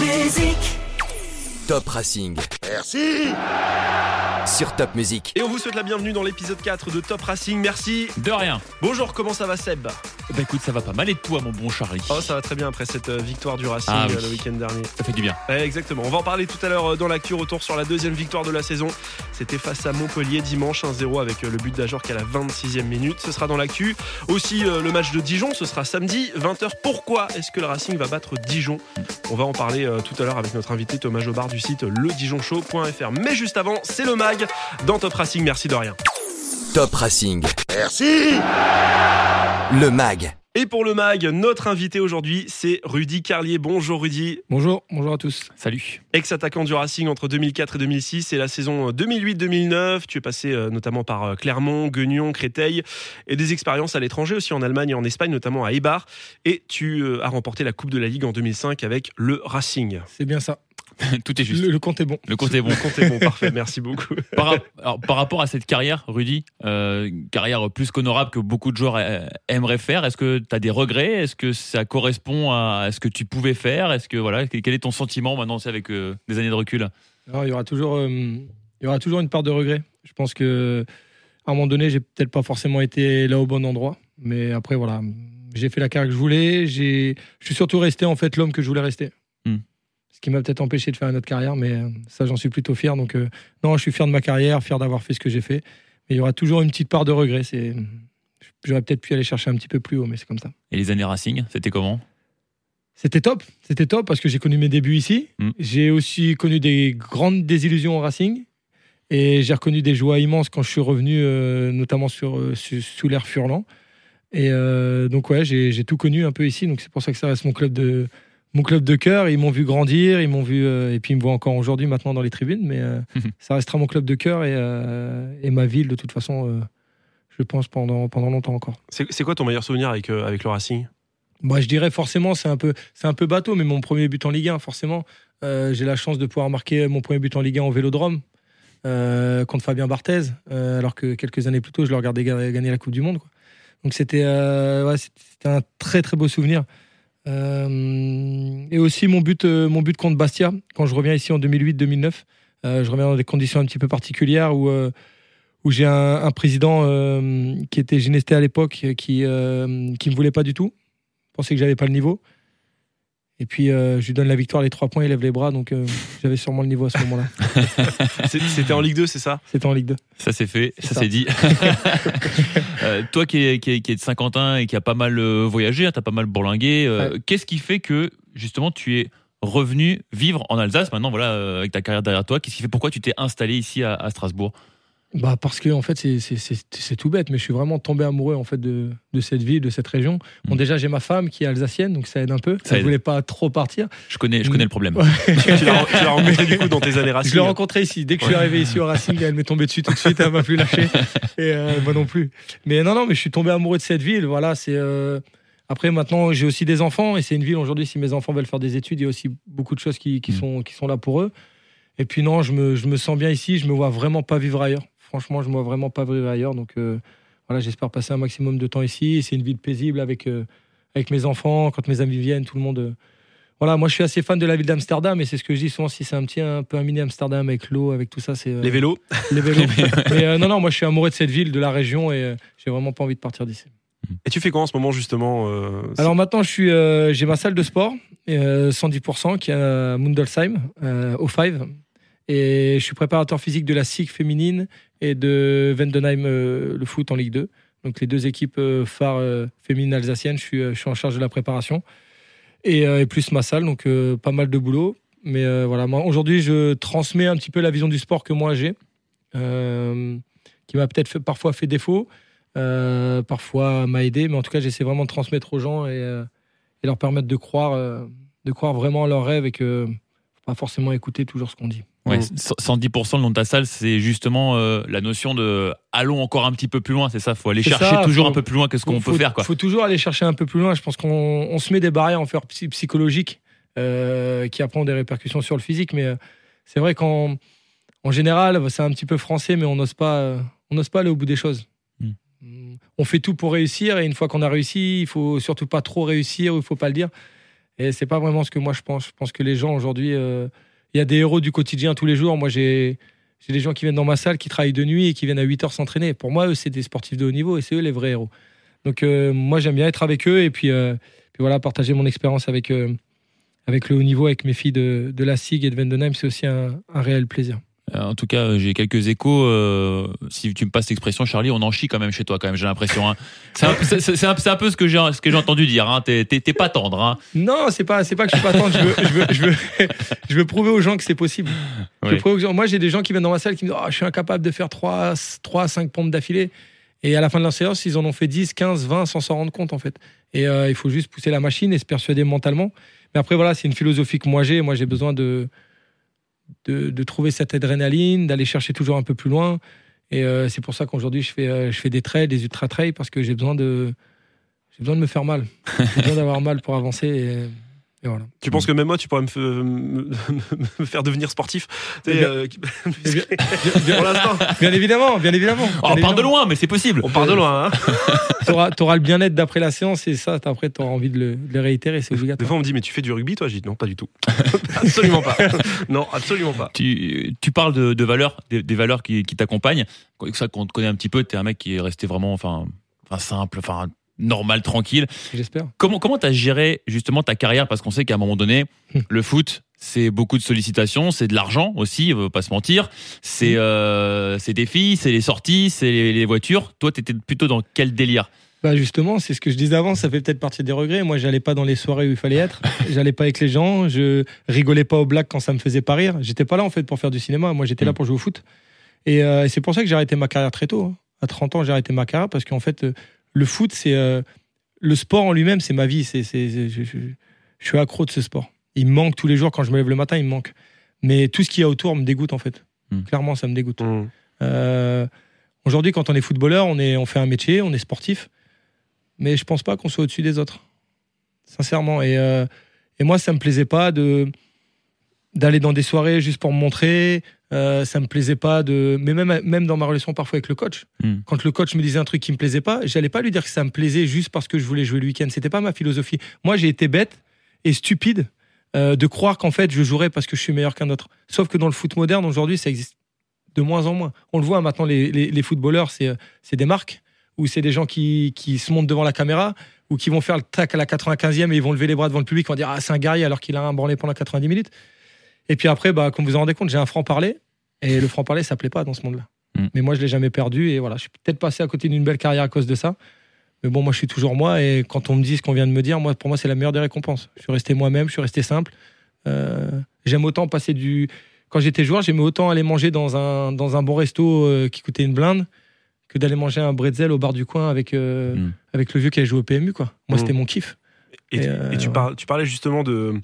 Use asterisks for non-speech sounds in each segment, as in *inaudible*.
Top. Top Racing. Merci Sur Top Music. Et on vous souhaite la bienvenue dans l'épisode 4 de Top Racing. Merci. De rien. Bonjour, comment ça va Seb? Bah écoute, ça va pas mal et toi, mon bon Charlie? Oh, ça va très bien après cette euh, victoire du Racing Ah oui. euh, le week-end dernier. Ça fait du bien. Ouais, exactement. On va en parler tout à l'heure euh, dans l'actu. Retour sur la deuxième victoire de la saison. C'était face à Montpellier dimanche 1-0 avec le but d'Ajorc à la 26e minute. Ce sera dans l'actu. Aussi le match de Dijon, ce sera samedi 20h. Pourquoi est-ce que le Racing va battre Dijon? On va en parler tout à l'heure avec notre invité Thomas Jobard du site Mais juste avant, c'est le mag dans Top Racing. Merci de rien. Top Racing. Merci Le MAG. Et pour le mag, notre invité aujourd'hui, c'est Rudy Carlier. Bonjour Rudy. Bonjour, bonjour à tous. Salut. Ex-attaquant du Racing entre 2004 et 2006 et la saison 2008-2009. Tu es passé euh, notamment par euh, Clermont, Guignon, Créteil et des expériences à l'étranger aussi en Allemagne et en Espagne, notamment à Eibar. Et tu euh, as remporté la Coupe de la Ligue en 2005 avec le Racing. C'est bien ça. *laughs* Tout est juste. Le, le compte est bon. Le compte est bon. Le compte est bon, parfait, merci beaucoup. *laughs* Par, alors, par rapport à cette carrière, Rudy, euh, carrière plus qu'honorable que beaucoup de joueurs euh, aimeraient faire, est-ce que tu as des regrets? Est-ce que ça correspond à ce que tu pouvais faire? Est-ce que voilà, quel est ton sentiment maintenant c'est avec euh, des années de recul? Alors, il y aura toujours, euh, il y aura toujours une part de regret. Je pense que à un moment donné, j'ai peut-être pas forcément été là au bon endroit, mais après voilà, j'ai fait la carrière que je voulais. J'ai, je suis surtout resté en fait l'homme que je voulais rester. Hmm. Ce qui m'a peut-être empêché de faire une autre carrière, mais euh, ça, j'en suis plutôt fier. Donc, euh, non, je suis fier de ma carrière, fier d'avoir fait ce que j'ai fait. Mais il y aura toujours une petite part de regret. C'est, j'aurais peut-être pu aller chercher un petit peu plus haut, mais c'est comme ça. Et les années Racing, c'était comment? C'était top, c'était top parce que j'ai connu mes débuts ici. Mm. J'ai aussi connu des grandes désillusions au Racing et j'ai reconnu des joies immenses quand je suis revenu, euh, notamment sur, euh, su- sous l'air Furlan. Et donc ouais, j'ai tout connu un peu ici, donc c'est pour ça que ça reste mon club de mon club de cœur. Ils m'ont vu grandir, ils m'ont vu euh, et puis ils me voient encore aujourd'hui maintenant dans les tribunes, mais euh, *laughs* ça restera mon club de cœur et, euh, et ma ville de toute façon. je pense pendant pendant longtemps encore. C'est quoi ton meilleur souvenir avec, avec le Racing? Moi, je dirais forcément, c'est un peu, c'est un peu bateau, mais mon premier but en Ligue 1, forcément, j'ai la chance de pouvoir marquer mon premier but en Ligue 1 au Vélodrome contre Fabien Barthez, alors que quelques années plus tôt, je le regardais ga- gagner la Coupe du Monde. quoi. Donc c'était, ouais, c'était un très très beau souvenir. Euh, et aussi mon but, euh, mon but contre Bastia, quand je reviens ici en 2008-2009, euh, je reviens dans des conditions un petit peu particulières où où j'ai un, président qui était gynécée à l'époque, qui qui me voulait pas du tout, pensait que j'avais pas le niveau. Et puis euh, je lui donne la victoire, les trois points, il lève les bras, donc euh, *laughs* j'avais sûrement le niveau à ce moment-là. C'était en Ligue 2, c'est ça? C'était en Ligue 2. Ça c'est fait, ça, ça. c'est dit. *laughs* *laughs* Euh, toi qui es, qui, es, qui es de Saint-Quentin et qui a pas mal voyagé, tu as pas mal bourlingué, euh, Ouais. qu'est-ce qui fait que justement tu es revenu vivre en Alsace maintenant voilà avec ta carrière derrière toi Qu'est-ce qui fait pourquoi tu t'es installé ici à, à Strasbourg? Bah parce que en fait c'est- c'est- c'est c'est tout bête, mais je suis vraiment tombé amoureux en fait de, de cette ville, de cette région. Bon Mm. déjà j'ai ma femme qui est alsacienne, donc ça aide un peu. Ça Elle aide. voulait pas trop partir. Je connais, je connais le problème. Tu l'as tu l'as rencontré du coup dans tes années Racing Je l'ai rencontrée ici. Dès que je suis arrivé ici au Racing, elle m'est tombée dessus tout de suite. Elle m'a plus lâché. Et euh, moi non plus. Mais non, non, mais je suis tombé amoureux de cette ville. Voilà, c'est. euh, Après, maintenant, j'ai aussi des enfants et c'est une ville aujourd'hui. Si mes enfants veulent faire des études, il y a aussi beaucoup de choses qui, qui Mm. sont, qui sont là pour eux. Et puis non, je me, je me sens bien ici. Je me vois vraiment pas vivre ailleurs. Franchement, je me vois vraiment pas vivre ailleurs. Donc euh, voilà, j'espère passer un maximum de temps ici. C'est une ville paisible avec, euh, avec mes enfants. Quand mes amis viennent, tout le monde. euh, Voilà, moi je suis assez fan de la ville d'Amsterdam et c'est ce que je dis souvent. Si c'est un petit un peu un mini Amsterdam avec l'eau, avec tout ça, c'est euh, Les vélos les vélos. *laughs* Mais euh, non, non, moi je suis amoureux de cette ville, de la région et euh, j'ai vraiment pas envie de partir d'ici. Et tu fais quoi en ce moment justement Alors maintenant, je suis, j'ai ma salle de sport, euh, 110%, qui est à Mundelsheim, au 5. Et je suis préparateur physique de la SIG féminine et de Vendenheim, euh, le foot en Ligue 2. Donc les deux équipes euh, phares euh, féminines alsaciennes, je suis, en charge de la préparation. Et, plus ma salle, donc pas mal de boulot. Mais voilà, aujourd'hui, je transmets un petit peu la vision du sport que moi j'ai, qui m'a peut-être parfois fait défaut, parfois m'a aidé, mais en tout cas, j'essaie vraiment de transmettre aux gens et, leur permettre de croire, de croire vraiment à leurs rêves et que faut pas forcément écouter toujours ce qu'on dit. Ouais, Mm. 110% le nom de ta salle, c'est justement euh, la notion de allons encore un petit peu plus loin, c'est ça, faut aller chercher ça, toujours faut- un peu plus loin que ce qu'on peut faire quoi. faut toujours aller chercher un peu plus loin. Je pense qu'on on se met des barrières en fait psy- psychologiques euh, qui après ont des répercussions sur le physique, mais euh, c'est vrai qu'en en général, c'est un petit peu français, mais on n'ose pas, on n'ose pas aller au bout des choses. Mm. On fait tout pour réussir et une fois qu'on a réussi, il faut surtout pas trop réussir ou il faut pas le dire. Et c'est pas vraiment ce que moi je pense. Je pense que les gens aujourd'hui, il y a des héros du quotidien tous les jours. Moi, j'ai des gens qui viennent dans ma salle, qui travaillent de nuit et qui viennent à 8 heures s'entraîner. Pour moi, eux, c'est des sportifs de haut niveau et c'est eux les vrais héros. Donc, euh, moi, j'aime bien être avec eux et puis, euh, puis voilà, partager mon expérience avec, euh, avec le haut niveau, avec mes filles de, de la SIG et de Vendenheim, c'est aussi un réel plaisir. Euh, En tout cas, euh, j'ai quelques échos. euh, si tu me passes l'expression, Charlie, on en chie quand même chez toi, quand même. J'ai l'impression. hein. C'est un, peu ce que j'ai ce que j'ai entendu dire. Hein. T'es pas tendre. Hein. Non, c'est pas, c'est pas que je suis pas tendre. Je veux, je veux, je veux, je veux prouver aux gens que c'est possible. Oui. prouver Moi, j'ai des gens qui viennent dans ma salle qui me disent Ah, Je suis incapable de faire 3, 3 5 pompes d'affilée. Et à la fin de la séance, ils en ont fait 10, 15, 20 sans s'en rendre compte, en fait. Et euh, il faut juste pousser la machine et se persuader mentalement. Mais après, voilà, c'est une philosophie que moi j'ai. Moi, j'ai besoin de, de, trouver cette adrénaline, d'aller chercher toujours un peu plus loin. Et euh, c'est pour ça qu'aujourd'hui, je fais, euh, je fais des trails, des ultra trails, parce que j'ai besoin de. J'ai besoin de me faire mal. J'ai besoin d'avoir mal pour avancer. Et voilà. Tu penses que même moi, tu pourrais me, me faire devenir sportif? Tu Bien- euh, *laughs* bien- bien- Pour l'instant, Bien évidemment, bien évidemment. Oh, on part de loin, mais c'est possible. on part de loin. hein. *laughs* Tu auras, le bien-être d'après la séance et ça, après, tu auras envie de le, de le réitérer, c'est Des fois, on me dit, mais tu fais du rugby, toi? J'ai dit, non, pas du tout. *laughs* absolument pas. Non, absolument pas. Tu, tu parles de, de valeurs, des, des valeurs qui, qui t'accompagnent. Ça qu'on te connaît un petit peu, t'es un mec qui est resté vraiment, enfin, enfin simple, enfin normal, tranquille. J'espère. Comment comment t'as géré justement ta carrière? Parce qu'on sait qu'à un moment donné, Hmm. le foot, c'est beaucoup de sollicitations, c'est de l'argent aussi, on pas se mentir. C'est euh, c'est des filles, c'est les sorties, c'est les, les voitures. Toi, t'étais plutôt dans quel délire? Bah justement, c'est ce que je disais avant, ça fait peut-être partie des regrets. Moi, j'allais pas dans les soirées où il fallait être, *laughs* j'allais pas avec les gens, je rigolais pas aux blagues quand ça me faisait pas rire. J'étais pas là en fait pour faire du cinéma, moi j'étais là Mm. pour jouer au foot. Et, euh, et c'est pour ça que j'ai arrêté ma carrière très tôt. hein. À 30 ans, j'ai arrêté ma carrière parce qu'en fait, euh, le foot, c'est euh, le sport en lui-même, c'est ma vie. C'est, c'est, c'est- je, je- je suis accro de ce sport. Il me manque tous les jours quand je me lève le matin, il me manque. Mais tout ce qu'il y a autour me dégoûte en fait. Mm. Clairement, ça me dégoûte. Mmh. Euh, Aujourd'hui, quand on est footballeur, on, est, on fait un métier, on est sportif, mais je pense pas qu'on soit au-dessus des autres, sincèrement. Et, euh, et moi, ça me plaisait pas de d'aller dans des soirées juste pour me montrer. Euh, ça me plaisait pas de, mais même même dans ma relation parfois avec le coach, Hmm. quand le coach me disait un truc qui me plaisait pas, j'allais pas lui dire que ça me plaisait juste parce que je voulais jouer le week-end. C'était pas ma philosophie. Moi, j'ai été bête et stupide euh, de croire qu'en fait je jouerais parce que je suis meilleur qu'un autre. Sauf que dans le foot moderne aujourd'hui, ça existe de moins en moins. On le voit maintenant, les, les, les footballeurs, c'est c'est des marques ou c'est des gens qui, qui se montent devant la caméra ou qui vont faire le tac à la 95e et ils vont lever les bras devant le public, ils vont dire ah c'est un guerrier alors qu'il a un branlé pendant 90 minutes. Et puis après, bah, comme vous en rendez compte, j'ai un franc parler et le franc parler, ça plaît pas dans ce monde-là. Mm. Mais moi, je l'ai jamais perdu et voilà, je suis peut-être passé à côté d'une belle carrière à cause de ça. Mais bon, moi, je suis toujours moi et quand on me dit ce qu'on vient de me dire, moi, pour moi, c'est la meilleure des récompenses. Je suis resté moi-même, je suis resté simple. Euh, j'aime autant passer du. Quand j'étais joueur, j'aimais autant aller manger dans un, dans un bon resto euh, qui coûtait une blinde que d'aller manger un bretzel au bar du coin avec, euh, Mm. avec le vieux qui avait joué au PMU. Quoi. Moi, Mm. c'était mon kiff. Et, Et, tu- et tu, ouais. par- tu parlais justement de,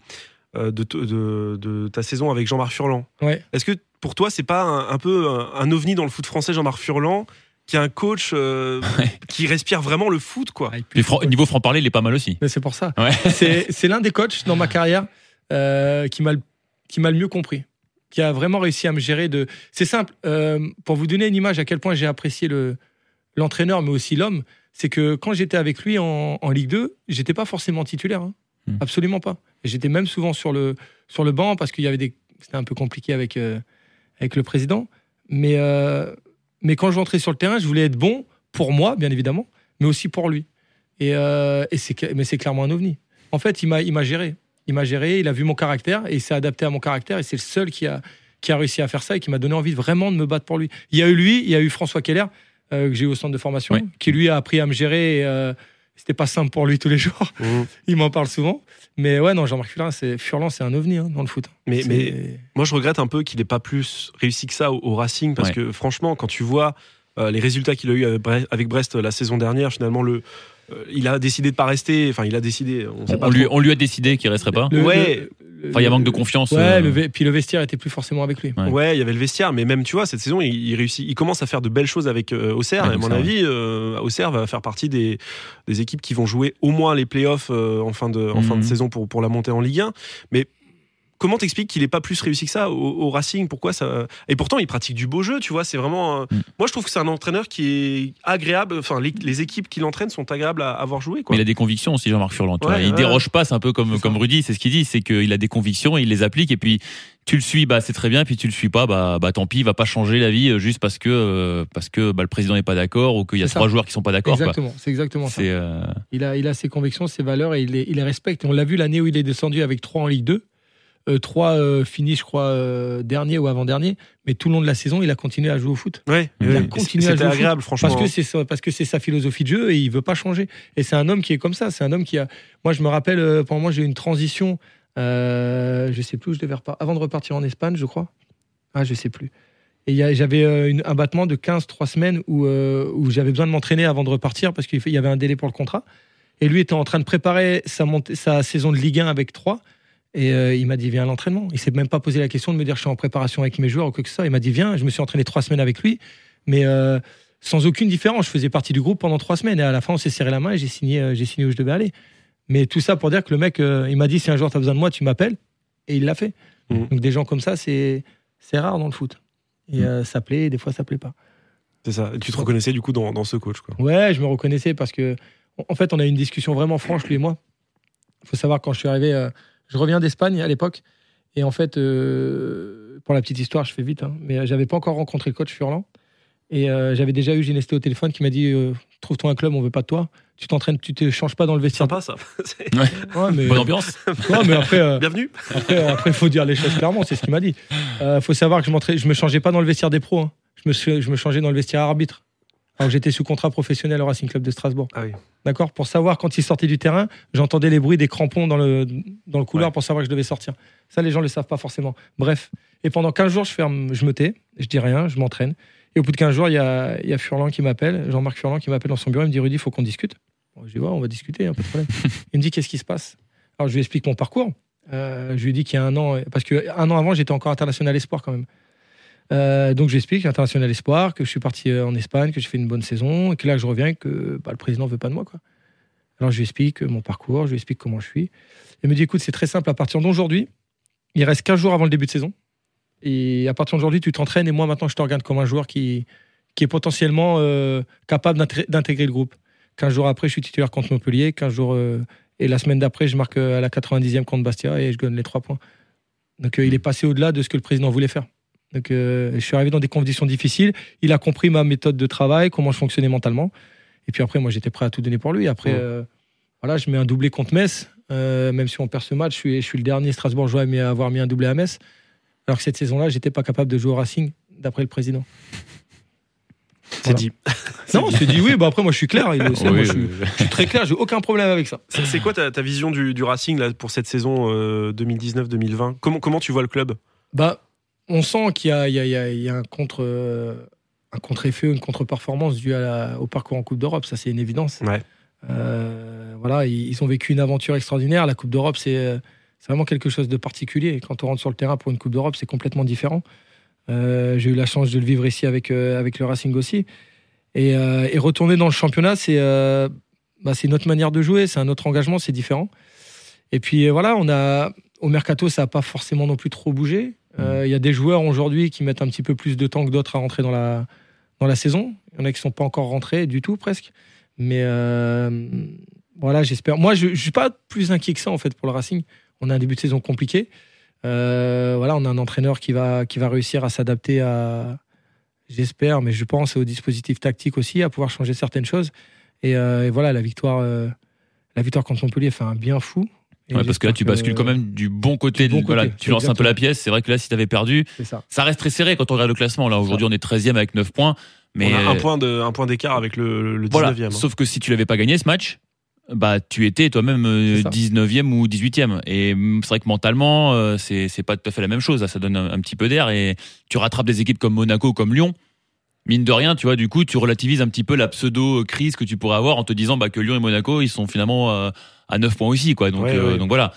de, t- de- de ta saison avec Jean-Marc Furlan. Ouais. Est-ce que pour toi, c'est pas un, un peu un, un ovni dans le foot français, Jean-Marc Furlan, qui est un coach euh, *laughs* Ouais. qui respire vraiment le foot, quoi? Puis fran- niveau franc parler, il est pas mal aussi. Mais c'est pour ça. Ouais. *laughs* C'est l'un des coachs dans ma carrière euh, qui m'a le- qui m'a le mieux compris, qui a vraiment réussi à me gérer. De... C'est simple. euh, pour vous donner une image à quel point j'ai apprécié le l'entraîneur, mais aussi l'homme, c'est que quand j'étais avec lui en, en Ligue 2, j'étais pas forcément titulaire. hein. Hmm. Absolument pas. J'étais même souvent sur le, sur le banc parce qu'il y avait des. C'était un peu compliqué avec, euh, avec le président. Mais, euh, mais quand je rentrais sur le terrain, je voulais être bon pour moi, bien évidemment, mais aussi pour lui. Et, euh, et c'est, mais c'est clairement un ovni. En fait, il m'a, il m'a géré. Il m'a géré, il a vu mon caractère et il s'est adapté à mon caractère. Et c'est le seul qui a, qui a réussi à faire ça et qui m'a donné envie vraiment de me battre pour lui. Il y a eu lui, il y a eu François Keller, que j'ai eu au centre de formation, Oui. qui lui a appris à me gérer. Et, c'était pas simple pour lui tous les jours. Mhm. *laughs* Il m'en parle souvent. Mais ouais, non, Jean-Marc Furlan, c'est, Furlan, c'est un ovni hein, dans le foot. Mais, moi, je regrette un peu qu'il n'ait pas plus réussi que ça au, au Racing, parce Ouais. que franchement, quand tu vois euh, les résultats qu'il a eu avec Bre- avec Brest euh, la saison dernière, finalement, le, euh, il a décidé de pas rester. Enfin, il a décidé. On sait On, pas on lui, trop. on lui a décidé qu'il resterait pas. Le- Ouais. Enfin, il y a manque de confiance. Ouais, euh, le puis le vestiaire était plus forcément avec lui. Ouais. Ouais, il y avait le vestiaire, mais même tu vois, cette saison, il, il réussit, il commence à faire de belles choses avec euh, Auxerre. Ouais, et à mon Auxerre, avis, euh, Auxerre va faire partie des, des équipes qui vont jouer au moins les playoffs euh, en fin de, en fin de Mhm. saison pour, pour la montée en Ligue 1. Mais comment t'expliques qu'il est pas plus réussi que ça au, au Racing? Pourquoi ça Et pourtant, il pratique du beau jeu, tu vois. C'est vraiment. euh, Mm. Moi, je trouve que c'est un entraîneur qui est agréable. Enfin, les, les équipes qui l'entraînent sont agréables à avoir joué. Quoi. Mais il a des convictions aussi, Jean-Marc Furlan. tu Ouais, vois. il ouais. déroge pas, c'est un peu comme, comme Rudy, c'est ce qu'il dit, c'est qu'il a des convictions, il les applique, et puis tu le suis, bah c'est très bien, puis tu le suis pas, bah, bah tant pis, il va pas changer la vie euh, juste parce que euh, parce que bah, le président n'est pas d'accord ou qu'il y a ça. trois joueurs qui sont pas d'accord. Exactement, c'est exactement ça. Euh, Il a, il a ses convictions, ses valeurs et il les, il les respecte. Et on l'a vu l'année où il est descendu avec 3 en Ligue 2. Euh, 3 finis, je crois, euh, dernier ou avant-dernier. Mais tout le long de la saison, il a continué à jouer au foot. Ouais, Il a continué à C'était jouer au foot agréable, franchement. Parce que c'est ça- parce que c'est sa philosophie de jeu et il veut pas changer. Et c'est un homme qui est comme ça. C'est un homme qui a. Moi, je me rappelle, euh, pendant moi, j'ai eu une transition. Euh, je sais plus où je devais repartir. Avant de repartir en Espagne, je crois. Ah, je sais plus. Et j'avais euh, un battement de 15-3 semaines où, euh, où j'avais besoin de m'entraîner avant de repartir parce qu'il y avait un délai pour le contrat. Et lui était en train de préparer sa, montée- sa saison de Ligue 1 avec 3. Et euh, il m'a dit, viens à l'entraînement. Il s'est même pas posé la question de me dire, je suis en préparation avec mes joueurs ou quoi que ce soit. Il m'a dit, viens. Je me suis entraîné trois semaines avec lui. Mais euh, sans aucune différence. Je faisais partie du groupe pendant trois semaines. Et à la fin, on s'est serré la main et j'ai signé, euh, j'ai signé où je devais aller. Mais tout ça pour dire que le mec, il m'a dit, si un jour tu as besoin de moi, tu m'appelles. Et il l'a fait. Mhm. Donc des gens comme ça, c'est c'est rare dans le foot. Et euh, ça plaît, et des fois ça plaît pas. C'est ça. Et tu te reconnaissais du coup dans, dans ce coach. Quoi. Ouais, je me reconnaissais parce que, en fait, on a eu une discussion vraiment franche, lui et moi. Il faut savoir, quand je suis arrivé, euh, je reviens d'Espagne à l'époque. Et en fait, euh, pour la petite histoire, je fais vite, hein, mais j'avais pas encore rencontré le coach Furlan. Et euh, j'avais déjà eu Ginesté au téléphone qui m'a dit euh, Trouve-toi un club, on veut pas de toi. Tu t'entraînes, tu te changes pas dans le vestiaire. Sympa ça. C'est- Ouais, mais, bonne ambiance. Ouais, mais après, euh, Bienvenue. après, après, faut dire les choses clairement, c'est ce qu'il m'a dit. Euh, faut savoir que je, je me changeais pas dans le vestiaire des pros. hein. Je, me, suis- je me changeais dans le vestiaire arbitre. Alors que j'étais sous contrat professionnel au Racing Club de Strasbourg. Ah oui. D'accord? Pour savoir quand il sortait du terrain, j'entendais les bruits des crampons dans le, dans le couloir Ouais. pour savoir que je devais sortir. Ça, les gens ne le savent pas forcément. Bref. Et pendant 15 jours, je, ferme, je me tais, je dis rien, je m'entraîne. Et au bout de 15 jours, il y a, y a Furlan qui m'appelle, Jean-Marc Furlan qui m'appelle dans son bureau. Il me dit Rudy, il faut qu'on discute. Bon, je dis Ouais, on va discuter, hein, pas de problème. *laughs* il me dit Qu'est-ce qui se passe? Alors, je lui explique mon parcours. Euh, je lui dis qu'il y a un an, parce qu'un an avant, j'étais encore international espoir quand même. Euh, donc, je lui explique international espoir, que je suis parti euh, en Espagne, que j'ai fait une bonne saison, et que là, je reviens, que bah, le président ne veut pas de moi. Quoi. Alors, je lui explique mon parcours, je lui explique comment je suis. Il me dit Écoute, c'est très simple, à partir d'aujourd'hui, il reste 15 jours avant le début de saison. Et à partir d'aujourd'hui, tu t'entraînes, et moi, maintenant, je te regarde comme un joueur qui, qui est potentiellement euh, capable d'intégrer le groupe. 15 jours après, je suis titulaire contre Montpellier. 15 jours, euh, et la semaine d'après, je marque euh, à la 90e contre Bastia et je gagne les 3 points. Donc, euh, il est passé au-delà de ce que le président voulait faire. Donc, euh, je suis arrivé dans des conditions difficiles. Il a compris ma méthode de travail, comment je fonctionnais mentalement. Et puis après, moi, j'étais prêt à tout donner pour lui. Après, Ouais. euh, voilà, je mets un doublé contre Metz. Euh, même si on perd ce match, je suis, je suis le dernier Strasbourgeois à avoir mis un doublé à Metz. Alors que cette saison-là, j'étais pas capable de jouer au Racing, d'après le président. C'est Voilà. dit. Non, *laughs* c'est dit oui. Bah après, moi, je suis clair. Il moi, je, suis, je très clair. J'ai aucun problème avec ça. C'est c'est quoi ta, ta vision du, du Racing là, pour cette saison euh, 2019-2020 comment, comment tu vois le club? Bah, on sent qu'il y a, y y un contre. un contre-effet une contre-performance due à la- au parcours en Coupe d'Europe, ça c'est une évidence. Ouais. Euh, voilà, ils, ils ont vécu une aventure extraordinaire. La Coupe d'Europe, c'est vraiment quelque chose de particulier. Quand on rentre sur le terrain pour une Coupe d'Europe, c'est complètement différent. Euh, J'ai eu la chance de le vivre ici avec, euh, avec le Racing aussi. Et, et retourner dans le championnat, c'est bah, autre manière de jouer, c'est un autre engagement, c'est différent. Et puis voilà, on a, au mercato, ça n'a pas forcément non plus trop bougé. Euh, Il y a des joueurs aujourd'hui qui mettent un petit peu plus de temps que d'autres à rentrer dans la, dans la saison. Il y en a qui ne sont pas encore rentrés du tout, presque. Mais euh, voilà, j'espère. Moi, je ne suis pas plus inquiet que ça, en fait, pour le Racing. On a un début de saison compliqué. Euh, voilà, on a un entraîneur qui va, qui va réussir à s'adapter à, j'espère, mais je pense au dispositif tactique aussi, à pouvoir changer certaines choses. Et, et voilà, la victoire, la victoire contre Montpellier fait un bien fou. Ouais, parce que là, tu bascules quand même du bon côté. Du bon voilà, côté, tu lances un peu la pièce. C'est vrai que là, si tu avais perdu, C'est ça. ça reste très serré quand on regarde le classement. Là, aujourd'hui, on est 13e avec 9 points. Mais On a un euh, point de- un point d'écart avec le, le 19e. voilà. hein. Sauf que si tu l'avais pas gagné ce match, bah tu étais toi-même euh, C'est ça. 19e ou 18e. Et c'est vrai que mentalement, euh, c'est c'est pas tout à fait la même chose. Là, ça donne un, un petit peu d'air et tu rattrapes des équipes comme Monaco, comme Lyon. Mine de rien, tu vois, du coup, tu relativises un petit peu la pseudo-crise que tu pourrais avoir en te disant bah, que Lyon et Monaco, ils sont finalement euh, à 9 points aussi, quoi. Donc, Ouais, euh, ouais. donc voilà.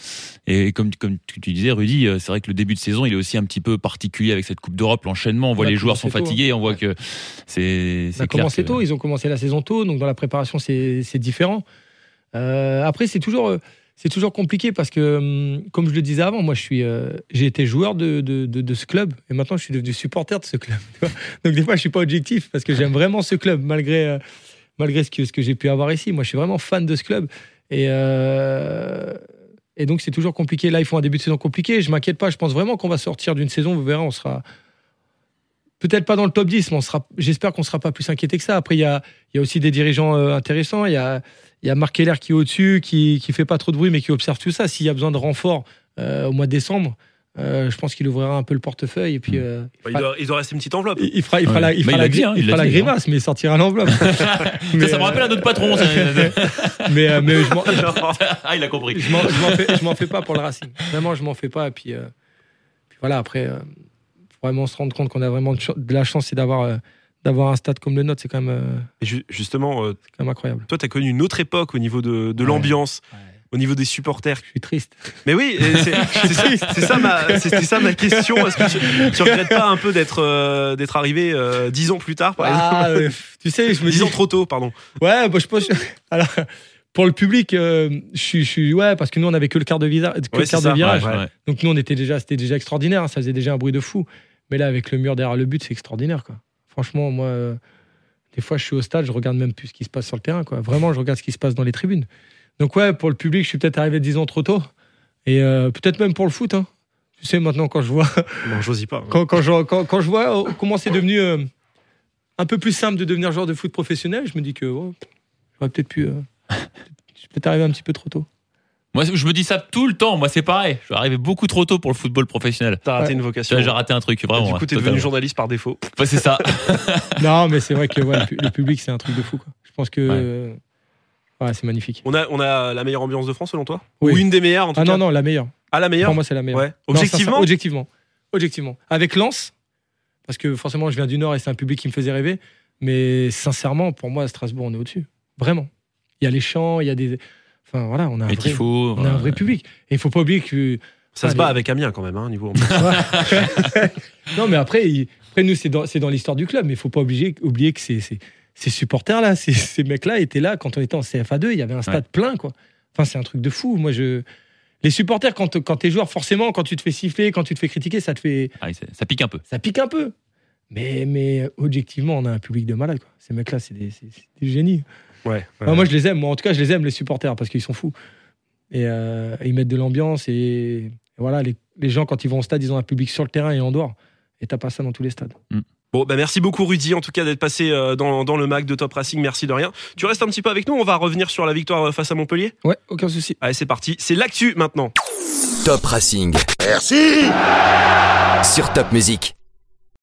Et comme, comme tu disais, Rudy, euh, c'est vrai que le début de saison, il est aussi un petit peu particulier avec cette Coupe d'Europe, l'enchaînement. On voit On les joueurs sont tôt, fatigués, on voit que c'est Ça a commencé que- tôt, ils ont commencé la saison tôt, donc dans la préparation, c'est différent. Euh, après, c'est toujours, c'est toujours compliqué parce que, hum, comme je le disais avant, moi, je suis, euh, j'ai été joueur de, de, de- de ce club et maintenant, je suis devenu supporter de ce club. *laughs* Donc, des fois, je suis pas objectif parce que j'aime vraiment ce club malgré, euh, malgré ce que, ce que j'ai pu avoir ici. Moi, je suis vraiment fan de ce club et, euh, et donc, c'est toujours compliqué. Là, ils font un début de saison compliqué. Je m'inquiète pas. Je pense vraiment qu'on va sortir d'une saison. Vous verrez, on sera peut-être pas dans le top 10, mais j'espère qu'on sera pas plus inquiété que ça. Après, il y a, y a aussi des dirigeants euh, intéressants. Il y a, y a Marc Keller qui est au-dessus, qui, qui fait pas trop de bruit, mais qui observe tout ça. S'il y a besoin de renfort euh, au mois de décembre, euh, je pense qu'il ouvrira un peu le portefeuille et puis euh, il, Il fera, doit, il doit rester une petite enveloppe. il- fera, il fera Ouais. la, il Bah, fera il la dit, hein, il fera l'a hein. grimace, mais il sortira l'enveloppe. *laughs* *laughs* Ça, ça me rappelle à notre patron. ça. *laughs* mais, euh, mais je m'en- ah, il a compris. je m'en je m'en fais, je m'en fais pas pour le Racing. Vraiment, je m'en fais pas. Et puis, euh, puis voilà, après, euh, faut vraiment se rendre compte qu'on a vraiment de, ch- de la chance, c'est d'avoir euh, d'avoir un stade comme le nôtre. C'est quand même, euh, justement, euh, c'est quand même incroyable. toi, tu as connu une autre époque au niveau de, de Ouais. l'ambiance, Ouais. Au niveau des supporters. Je suis triste. Mais oui, *laughs* c'est ça, ma, c'était ça ma question. Est-ce que tu, tu regrettes pas un peu d'être euh, d'être arrivé euh, dix ans plus tard, par exemple Ah, euh, tu sais, je me Dix dis. ans trop tôt, pardon. Ouais, bah, je pense. Alors, pour le public, euh, je suis, je suis- ouais, parce que nous on avait que le quart de, visa, que Ouais, le quart de ça, virage. ouais. Donc nous on était déjà, c'était déjà extraordinaire. hein, ça faisait déjà un bruit de fou. Mais là, avec le mur derrière le but, c'est extraordinaire, quoi. Franchement, moi, des fois, je suis au stade, je regarde même plus ce qui se passe sur le terrain, quoi. Vraiment, je regarde ce qui se passe dans les tribunes. Donc ouais, pour le public, je suis peut-être arrivé 10 ans trop tôt. Et euh, peut-être même pour le foot. Hein. Tu sais, maintenant, quand je vois Non, j'ose y pas. quand, quand je, quand, quand je vois euh, comment c'est devenu euh, un peu plus simple de devenir joueur de foot professionnel, je me dis que oh, j'aurais peut-être pu. euh, je suis peut-être arrivé un petit peu trop tôt. Moi, je me dis ça tout le temps. Moi, c'est pareil. Je suis arrivé beaucoup trop tôt pour le football professionnel. T'as raté Ouais. une vocation. J'ai raté un truc, vraiment. du coup, t'es devenu journaliste par défaut. Ouais, c'est ça. *laughs* non, mais c'est vrai que ouais, le, pu- le public, c'est un truc de fou. Quoi. Je pense que. Ouais. Ouais, c'est magnifique. On a, on a la meilleure ambiance de France selon toi Oui. Ou une des meilleures en tout Ah cas non, non, la meilleure. Ah, la meilleure Pour moi, c'est la meilleure. Ouais. Non, Objectivement Objectivement. Objectivement. Avec Lens, parce que forcément, je viens du Nord et c'est un public qui me faisait rêver. Mais sincèrement, pour moi, à Strasbourg, on est au-dessus. Vraiment. Il y a les chants, il y a des. Enfin, voilà, on a un, vrai, on a un vrai public. Et il faut pas oublier que. Ça se Allez. bat avec Amiens quand même, hein, niveau *laughs* *laughs* non, mais après, il- après nous, c'est dans, c'est dans l'histoire du club. Mais il faut pas oublier, oublier que ces, ces, supporters-là, *laughs* ces, ces mecs-là étaient là quand on était en CFA2. Il y avait un stade plein, quoi. Enfin, c'est un truc de fou. Moi, je. Les supporters, quand, quand t'es joueur, forcément, quand tu te fais siffler, quand tu te fais critiquer, ça te fait. Ah, ça pique un peu. Ça pique un peu. Mais, mais objectivement, on a un public de malade, quoi. Ces mecs-là, c'est des, des génies. Ouais. Enfin, moi, je les aime. Moi, en tout cas, je les aime, les supporters, parce qu'ils sont fous. Et euh, ils mettent de l'ambiance. Et, et voilà, les, les gens, quand ils vont au stade, ils ont un public sur le terrain et en dehors. Et t'as pas ça dans tous les stades. Bon, bah merci beaucoup Rudy, en tout cas d'être passé euh, dans, dans le mag de Top Racing, merci de rien. Tu restes un petit peu avec nous, on va revenir sur la victoire euh, face à Montpellier? Ouais, aucun souci. Allez, c'est parti, c'est l'actu maintenant. Top Racing. Merci Sur Top Music.